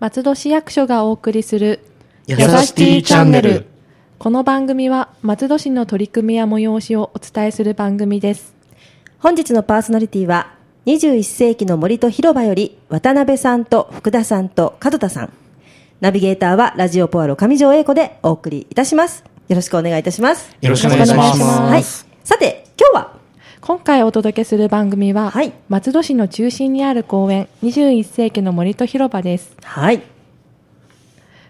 松戸市役所がお送りするやさしティチャンネル。この番組は松戸市の取り組みや催しをお伝えする番組です。本日のパーソナリティは21世紀の森と広場より渡辺さんと福田さんと門田さんナビゲーターはラジオポアロ上条英子でお送りいたしますよろしくお願いいたしますよろしくお願いします。はいさて今日は今回お届けする番組は、はい。松戸市の中心にある公園21世紀の森と広場です。はい。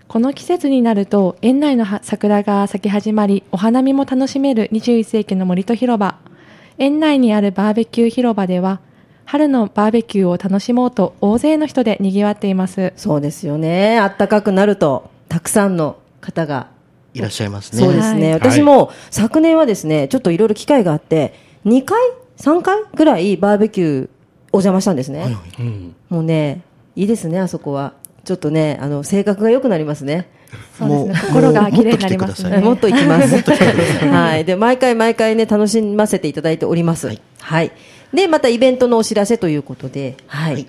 この季節になると園内のは桜が咲き始まりお花見も楽しめる21世紀の森と広場。園内にあるバーベキュー広場では春のバーベキューを楽しもうと大勢の人で賑わっています。そうですよね。暖かくなるとたくさんの方が。いらっしゃいますね。そうですね、はい。私も昨年はですねちょっといろいろ機会があって2回？3回？ぐらいバーベキューお邪魔したんですね、うん、もうねいいですねあそこは。ちょっとねあの性格が良くなりますね。そうですね。もう心が綺麗になりますね。もっと行きます。はい。で、毎回毎回ね、楽しませていただいております。はい。で、またイベントのお知らせということで、はい。はい。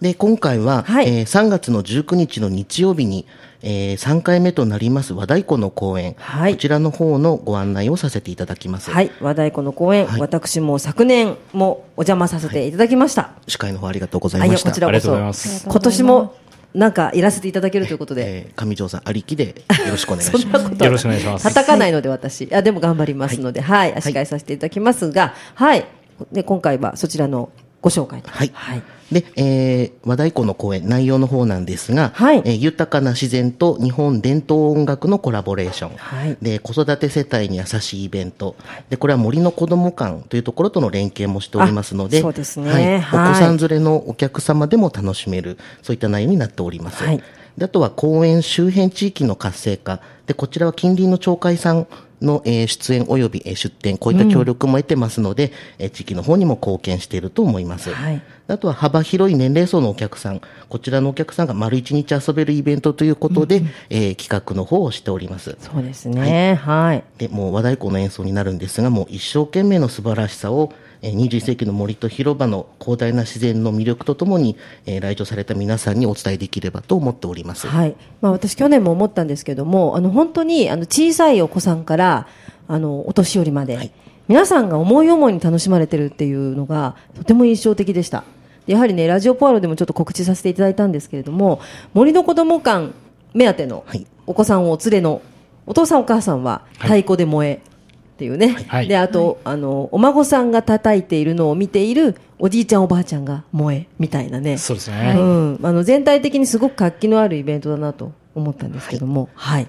で、今回は、はい。えー3月の19日の日曜日に、えー3回目となります和太鼓の公演、はいこちらの方のご案内をさせていただきます。はい。和太鼓の公演、はい私も昨年もお邪魔させていただきました。司会の方ありがとうござはいい、ました。こちらこそ。ありがとうございます今年も、なんか、いらせていただけるということで。えー上条さんありきでよろしくお願いしそんます。なことよろしくお願いします叩かないので私。あ、でも頑張りますので、はい。司会させていただきますが、はい。で、今回はそちらのご紹介と。はい。はい。で、えー、和太鼓の公演、内容の方なんですが、はい。えー豊かな自然と日本伝統音楽のコラボレーション、はい。で、子育て世帯に優しいイベント、で、これは森の子ども館というところとの連携もしておりますので、あそうですね。はい、はい。お子さん連れのお客様でも楽しめる、そういった内容になっております。はい。であとは公園周辺地域の活性化。で、こちらは近隣の町会さんの、えー出演及び、えー出店、こういった協力も得てますので、えー地域の方にも貢献していると思います。はいあとは幅広い年齢層のお客さん、こちらのお客さんが丸一日遊べるイベントということで、えー企画の方をしております。そうですね。はい。で、もう和太鼓の演奏になるんですが、もう一生懸命の素晴らしさを、えー21世紀の森と広場の広大な自然の魅力とともに、えー来場された皆さんにお伝えできればと思っております。はい。まあ私去年も思ったんですけども、あの本当にあの小さいお子さんからあのお年寄りまで、はい皆さんが思い思いに楽しまれてるっていうのがとても印象的でした。やはりねラジオポアロでもちょっと告知させていただいたんですけれども、森の子ども館目当てのはいお子さんをお連れのお父さんお母さんは太鼓で燃え。っていうね、はい。であと、あのお孫さんが叩いているのを見ているおじいちゃんおばあちゃんが燃えみたいなね。そうですね、うん、あの全体的にすごく活気のあるイベントだなと思ったんですけども、はい、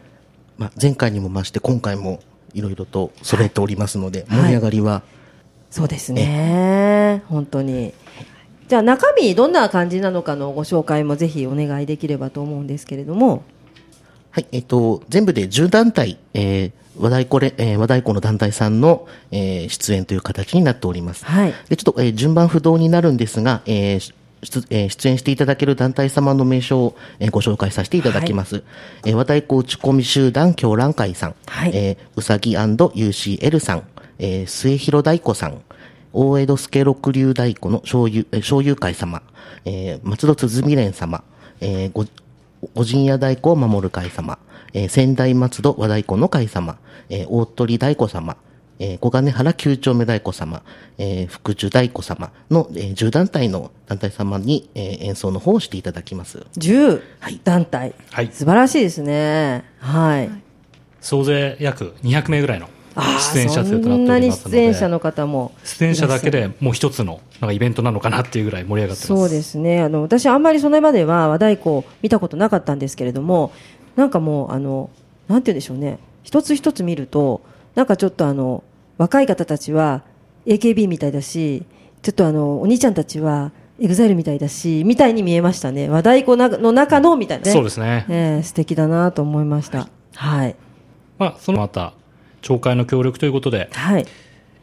まあ、前回にも増して今回もいろいろと揃えておりますので、はい。盛り上がりは、そうですね、本当に。じゃあ中身どんな感じなのかのご紹介もぜひお願いできればと思うんですけれども、はい、えっと、全部で10団体、えー、和太鼓れ、えー和太鼓の団体さんの、えー出演という形になっております。はい。で、ちょっと、えー順番不動になるんですが、えー出えー出演していただける団体様の名称を、えーご紹介させていただきます。えー和太鼓打ち込み集団狂乱会さん、はい。えーうさぎ &UCL さん、えー末広太鼓さん、大江戸助六流太鼓の醤油、えー醤油会様、えー松戸鼓連様、えーご、お陣屋太鼓を守る会様、えー仙台松戸和太鼓の会様、えー大鳥太鼓様、えー小金原九丁目太鼓様、えー福寿太鼓様の、えー10団体の団体様に、えー演奏の方をしていただきます。10団体、はい素晴らしいですね。はい。総勢約200名ぐらいの出演者数となっておりそんなに出演者の方も出演者だけでもう一つのなんかイベントなのかなっていうぐらい盛り上がってます。そうですね。あの私、あんまりその場では和太鼓を見たことなかったんですけれどもなんかもうあのなんて言うんでしょうね。一つ一つ見るとなんかちょっとあの若い方たちは AKB みたいだしちょっとあのお兄ちゃんたちは EXILE みたいだしみたいに見えましたね。和太鼓なの中のみたいなね。そうですね。ええ素敵だなと思いました。はい。まあそのまた町会の協力ということではい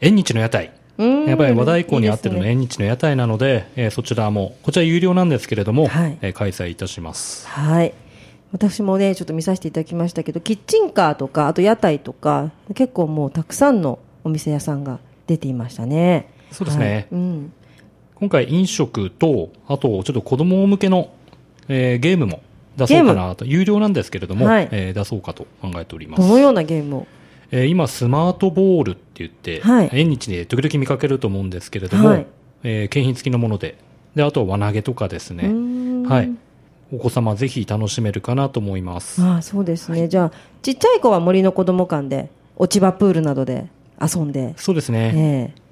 縁日の屋台うんやっぱり和太鼓に合ってるの縁日の屋台なので、えーそちらも、こちら有料なんですけれども、はいえー開催いたします。はい。私もね、ちょっと見させていただきましたけど、キッチンカーとか、あと屋台とか、結構もうたくさんのお店屋さんが出ていましたね。そうですねはいうん。今回飲食と、あとちょっと子供向けの、えーゲームも出そうかなと、有料なんですけれども、はいえー出そうかと考えております。どのようなゲームをえー今、スマートボールって言って、はい。縁日で時々見かけると思うんですけれども、はい。えー景品付きのもので、で、あとは輪投げとかですね、はい。お子様ぜひ楽しめるかなと思います。ああそうですね、じゃあちっちゃい子は森の子ども館で落ち葉プールなどで遊んで、そうですね。ええ。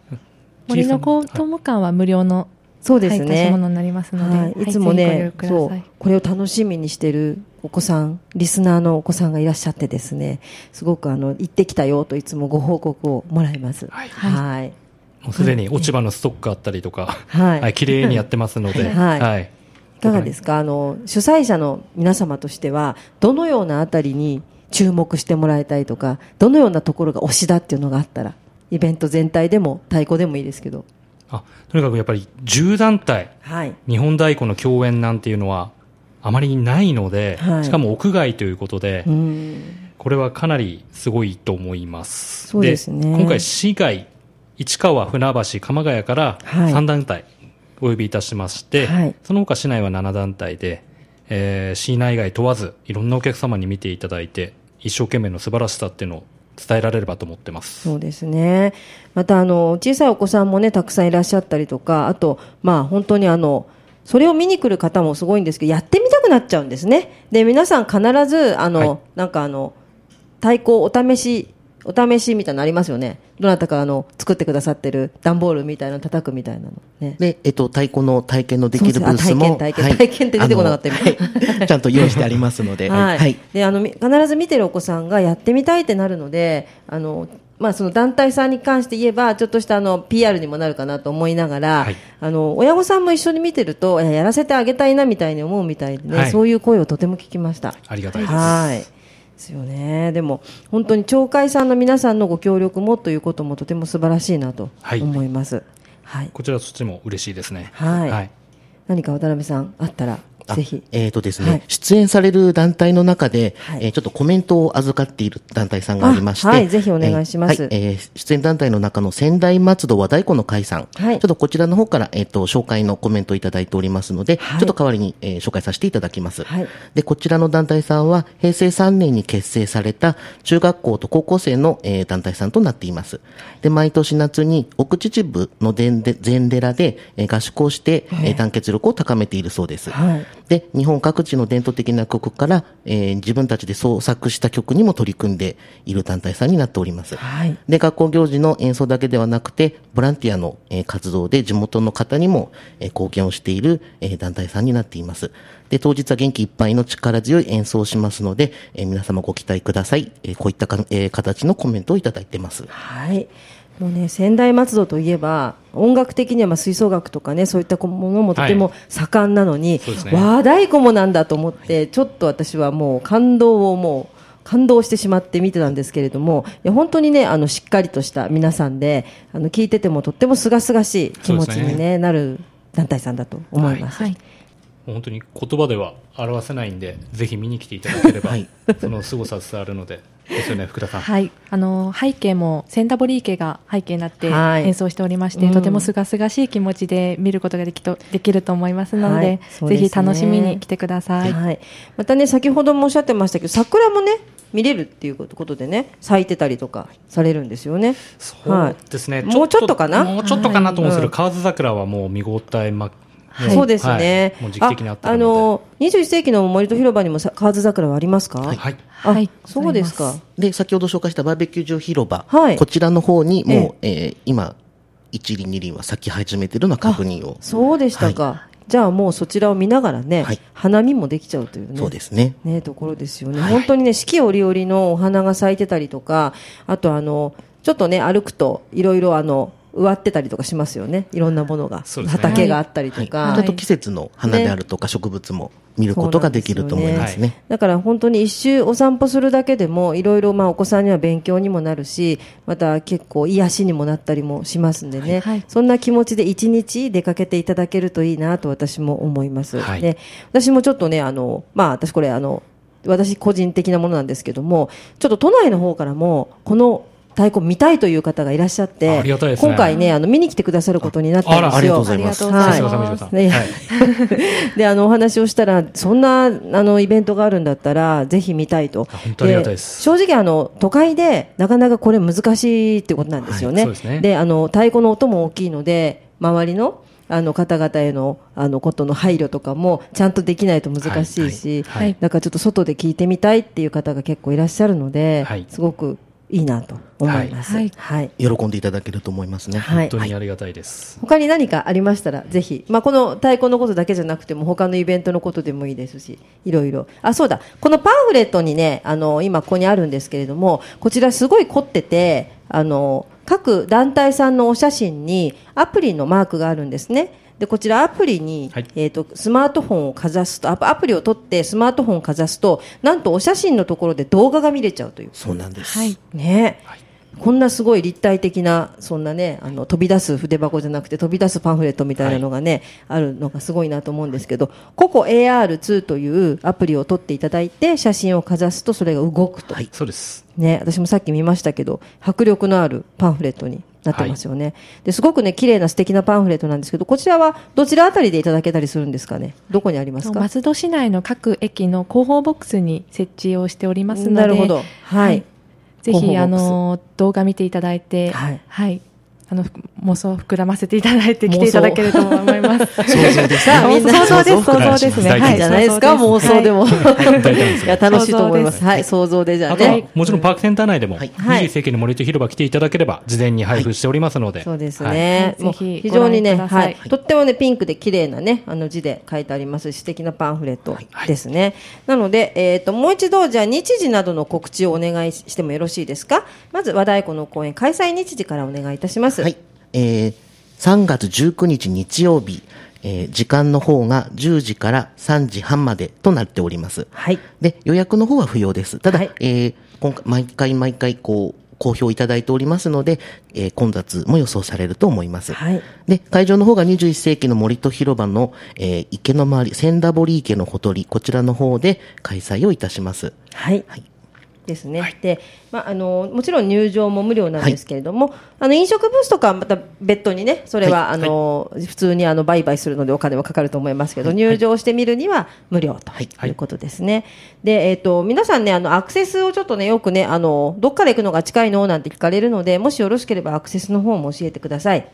森の子供館は無料の、そうですはい、貸しね、物になりますので、はい、いつもね、そう。これを楽しみにしてるお子さんリスナーのお子さんがいらっしゃってですねすごくあの行ってきたよといつもご報告をもらいます。はい。はい。もうすでに落ち葉のストックあったりとか、はい。はい、綺麗にやってますので、はい。はい。いかがですか？あの主催者の皆様としてはどのようなあたりに注目してもらいたいとかどのようなところが推しだっていうのがあったらイベント全体でも太鼓でもいいですけど。あ、とにかくやっぱり10団体、はい。日本太鼓の共演なんていうのはあまりないので、はいしかも屋外ということで、うんこれはかなりすごいと思います。そうですね今回市外、市川、船橋、鎌ヶ谷からはい3団体お呼びいたしまして、はいその他市内は7団体で、えー市内外問わずいろんなお客様に見ていただいて、一生懸命の素晴らしさっていうのを伝えられればと思ってます。そうですね。またあの小さいお子さんもねたくさんいらっしゃったりとか、あとまあ本当にあのそれを見に来る方もすごいんですけど、やってみたくなっちゃうんですね。で皆さん必ずあの、はいなんかあの太鼓お試しお試しみたいなのありますよね。どなたかあの作ってくださってる段ボールみたいなの叩くみたいなのね。で、えっと、太鼓の体験のできるブースも。体験体験体験って出てこなかった今はい ちゃんと用意してありますので。はい、はい。であのみ必ず見てるお子さんがやってみたいってなるのであの、まあ、その団体さんに関して言えばちょっとしたあの PR にもなるかなと思いながら、はい。あの親御さんも一緒に見てるとえやらせてあげたいなみたいに思うみたいでね、はい。そういう声をとても聞きました。ありがたいです。はい。ですよね。でも本当に町会さんの皆さんのご協力もということもとても素晴らしいなとはい。思います。はい、こちらそっちも嬉しいですね。はい。何か渡辺さんあったら。あぜひ。えっ、とですね、はい。出演される団体の中で、はい。えーちょっとコメントを預かっている団体さんがありまして、あはい。ぜひお願いします。えーはい。えー出演団体の中の仙台松戸和太鼓の会さん、はい。ちょっとこちらの方から、えっ、と、紹介のコメントをいただいておりますので、はい。ちょっと代わりに、えー紹介させていただきます。はい。で、こちらの団体さんは、平成3年に結成された中学校と高校生の、えー団体さんとなっています。で、毎年夏に奥秩父の禅寺で、えー合宿をして、えー団結力を高めているそうです。はいで、日本各地の伝統的な曲から、えー自分たちで創作した曲にも取り組んでいる団体さんになっております。はいで、学校行事の演奏だけではなくて、ボランティアの、えー活動で地元の方にも、えー貢献をしている、えー団体さんになっています。で、当日は元気いっぱいの力強い演奏をしますので、えー皆様ご期待ください。えーこういったか、えー形のコメントをいただいてます。はい。もうね、仙台松戸といえば、音楽的にはまあ吹奏楽とかね、そういったものもとても盛んなのに、そうですね和太鼓もなんだと思って、ちょっと私はもう感動をもう、感動してしまって見てたんですけれども、いや本当にね、あの、しっかりとした皆さんで、あの、聞いててもとっても清々しい気持ちに、そうですね、なる団体さんだと思います。はい。もう本当に言葉では表せないんで、ぜひ見に来ていただければ、はい。その凄さ伝わるので、ですよね、福田さん。はい、あの背景もセンタボリー家が背景になってはい。演奏しておりまして、うん。とても清々しい気持ちで見ることができとできると思いますので,、はい。ですね。ぜひ楽しみに来てください。はい、またね先ほどもおっしゃってましたけど桜もね見れるっていうことでね咲いてたりとかされるんですよね。そうですね、もうちょっとかな？もうちょっとかなと思うんですけど、はい。河津桜はもう見応えま、もそうですね。はいもう時期的にあってあるのの21世紀の森と広場にもさ河津桜はありますか？で、はい。あはいそうですか。で、先ほど紹介したバーベキュー場広場、はいこちらの方にもう、えー今、一輪二輪は咲き始めているのは確認を。そうでしたか。じゃあもうそちらを見ながらね、はい花見もできちゃうというね。そうですね。ね、ところですよね、本当にね四季折々のお花が咲いてたりとかあとあのちょっとね歩くといろいろあの植わってたりとかしますよね。いろんなものが、ね。畑があったりとはい。か、ちょっと季節の花であるとか植物も見ることができると思いますそうなんね。だから本当に一周お散歩するだけでもいろいろまあお子さんには勉強にもなるしまた結構癒しにもなったりもしますんでね、はいそんな気持ちで一日出かけていただけるといいなと私も思います、はい。で私もちょっとねあのまあ私これあの私個人的なものなんですけどもちょっと都内の方からもこの太鼓見たいという方がいらっしゃって、ね今回ね、あの、見に来てくださることになったんですよ。あらありがとうございますありがとうござい。ねはい。で、あの、お話をしたら、そんな、あの、イベントがあるんだったら、ぜひ見たいと。あ本当ありがたいです正直、あの、都会で、なかなかこれ難しいってことなんですよね。はいそうですねあの、太鼓の音も大きいので、周りの、あの方々へのあのことの配慮とかもちゃんとできないと難しいし、はいはいだからちょっと外で聞いてみたいっていう方が結構いらっしゃるので、はいすごくいいなと思います。はいはい喜んでいただけると思いますね。はい本当にありがたいです。他に何かありましたら、ぜひ、まあ、この太鼓のことだけじゃなくても、他のイベントのことでもいいですし、いろいろ。あ、そうだ。このパンフレットにね、あの、今ここにあるんですけれども、こちらすごい凝ってて、あの、各団体さんのお写真にアプリのマークがあるんですね。で、こちらアプリに、はいえっ、と、スマートフォンをかざすと、アプアプリを取ってスマートフォンをかざすと、なんとお写真のところで動画が見れちゃうという。そうなんです。はい。ね、はいこんなすごい立体的な、そんなね、あの、飛び出す筆箱じゃなくて飛び出すパンフレットみたいなのがね、あるのがすごいなと思うんですけど、ココ AR2 というアプリを取っていただいて、写真をかざすとそれが動くと。はいそうです。ね、私もさっき見ましたけど、迫力のあるパンフレットになってますよね。ですごくね、綺麗な素敵なパンフレットなんですけど、こちらはどちらあたりでいただけたりするんですかね？どこにありますか？松戸市内の各駅の広報ボックスに設置をしておりますので、なるほど。はい。ぜひ、あの、動画見ていただいて、はいあの、ふ妄想を膨らませていただいて来ていただけると思います。想像です想像です、想像ですね。はいじゃないですか、妄想でも。いや、楽しいと思います。想像ですはい、想像でじゃああとはね。、もちろんパークセンター内でも、はいはい21世紀の森と広場来ていただければ、事前に配布しておりますので。そうですはいね。非常にね、はい。とってもね、ピンクで綺麗なね、あの字で書いてあります素敵なパンフレットですね。なので、えっと、もう一度、じゃあ日時などの告知をお願いしてもよろしいですか？まず、和太鼓の公演開催日時からお願いいたします。はい。えー、3月19日日曜日、えー時間の方が10時から3時半までとなっております。はい。で、予約の方は不要です。ただ、はいえー今回、毎回毎回、こう、好評いただいておりますので、えー混雑も予想されると思います。はい。で、会場の方が21世紀の森と広場の、えー池の周り、千田堀池のほとり、こちらの方で開催をいたします。はい。はいですね。で、まあ、あの、もちろん入場も無料なんですけれども、あの、飲食ブースとかはまた別途にね、それは、はいあの、普通にあの、売買するのでお金はかかると思いますけど、入場してみるには無料とはいいうことですね。で、えっ、と、皆さんね、あの、アクセスをちょっとね、よくね、あの、どっから行くのが近いのなんて聞かれるので、もしよろしければアクセスの方も教えてください。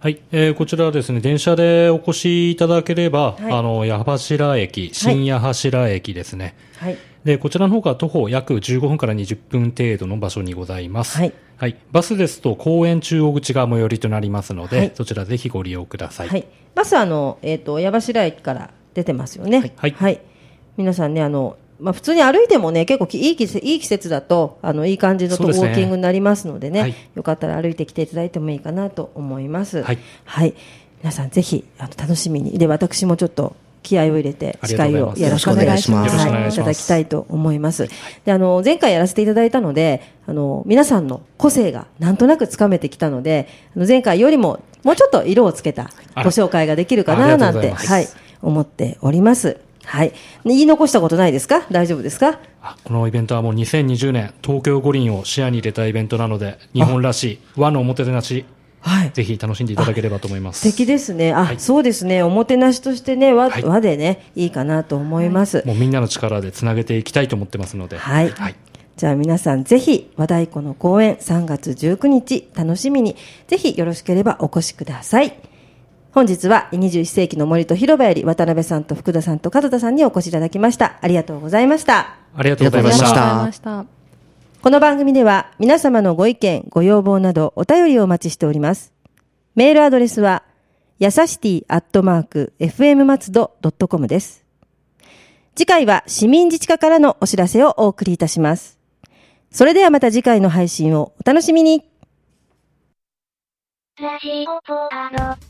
はい、えーこちらはですね、電車でお越しいただければ、はいあの、矢柱駅、新矢柱駅ですね。はい。で、こちらの方が徒歩約15分から20分程度の場所にございます。はい。バスですと公園中央口が最寄りとなりますので、はいそちらぜひご利用ください。はい。バスはあの、えっ、と、矢柱駅から出てますよね。はい皆さんね、あの、まあ、普通に歩いてもね、結構きいい季節いい季節だと、あの、いい感じのとウォーキングになりますのでね、はいよかったら歩いてきていただいてもいいかなと思います。はいはい。皆さんぜひ、あの、楽しみに。で、私もちょっと、気合を入れて司会をよろしくお願いします。はいいただきたいと思います。で、あの、前回やらせていただいたので、あの、皆さんの個性がなんとなくつかめてきたので、あの前回よりももうちょっと色をつけたご紹介ができるかななんて、はい、思っております。はい。言い残したことないですか？大丈夫ですか？あこのイベントはもう2020年、東京五輪を視野に入れたイベントなので、日本らしい和のおもてなし、はい。ぜひ楽しんでいただければと思います。素敵ですね。あ、はいそうですね。おもてなしとしてね、和,、はい和でね、いいかなと思います。もうみんなの力でつなげていきたいと思ってますので。はいはい。じゃあ皆さんぜひ和太鼓の公演3月19日楽しみにぜひよろしければお越しください。本日は21世紀の森と広場より渡辺さんと福田さんと門田さんにお越しいただきました。ありがとうございました。ありがとうございました。この番組では皆様のご意見、ご要望などお便りをお待ちしております。メールアドレスは、やさしティアットマーク、fm 松戸 .com です。次回は市民自治課からのお知らせをお送りいたします。それではまた次回の配信をお楽しみに。ラジオポアド。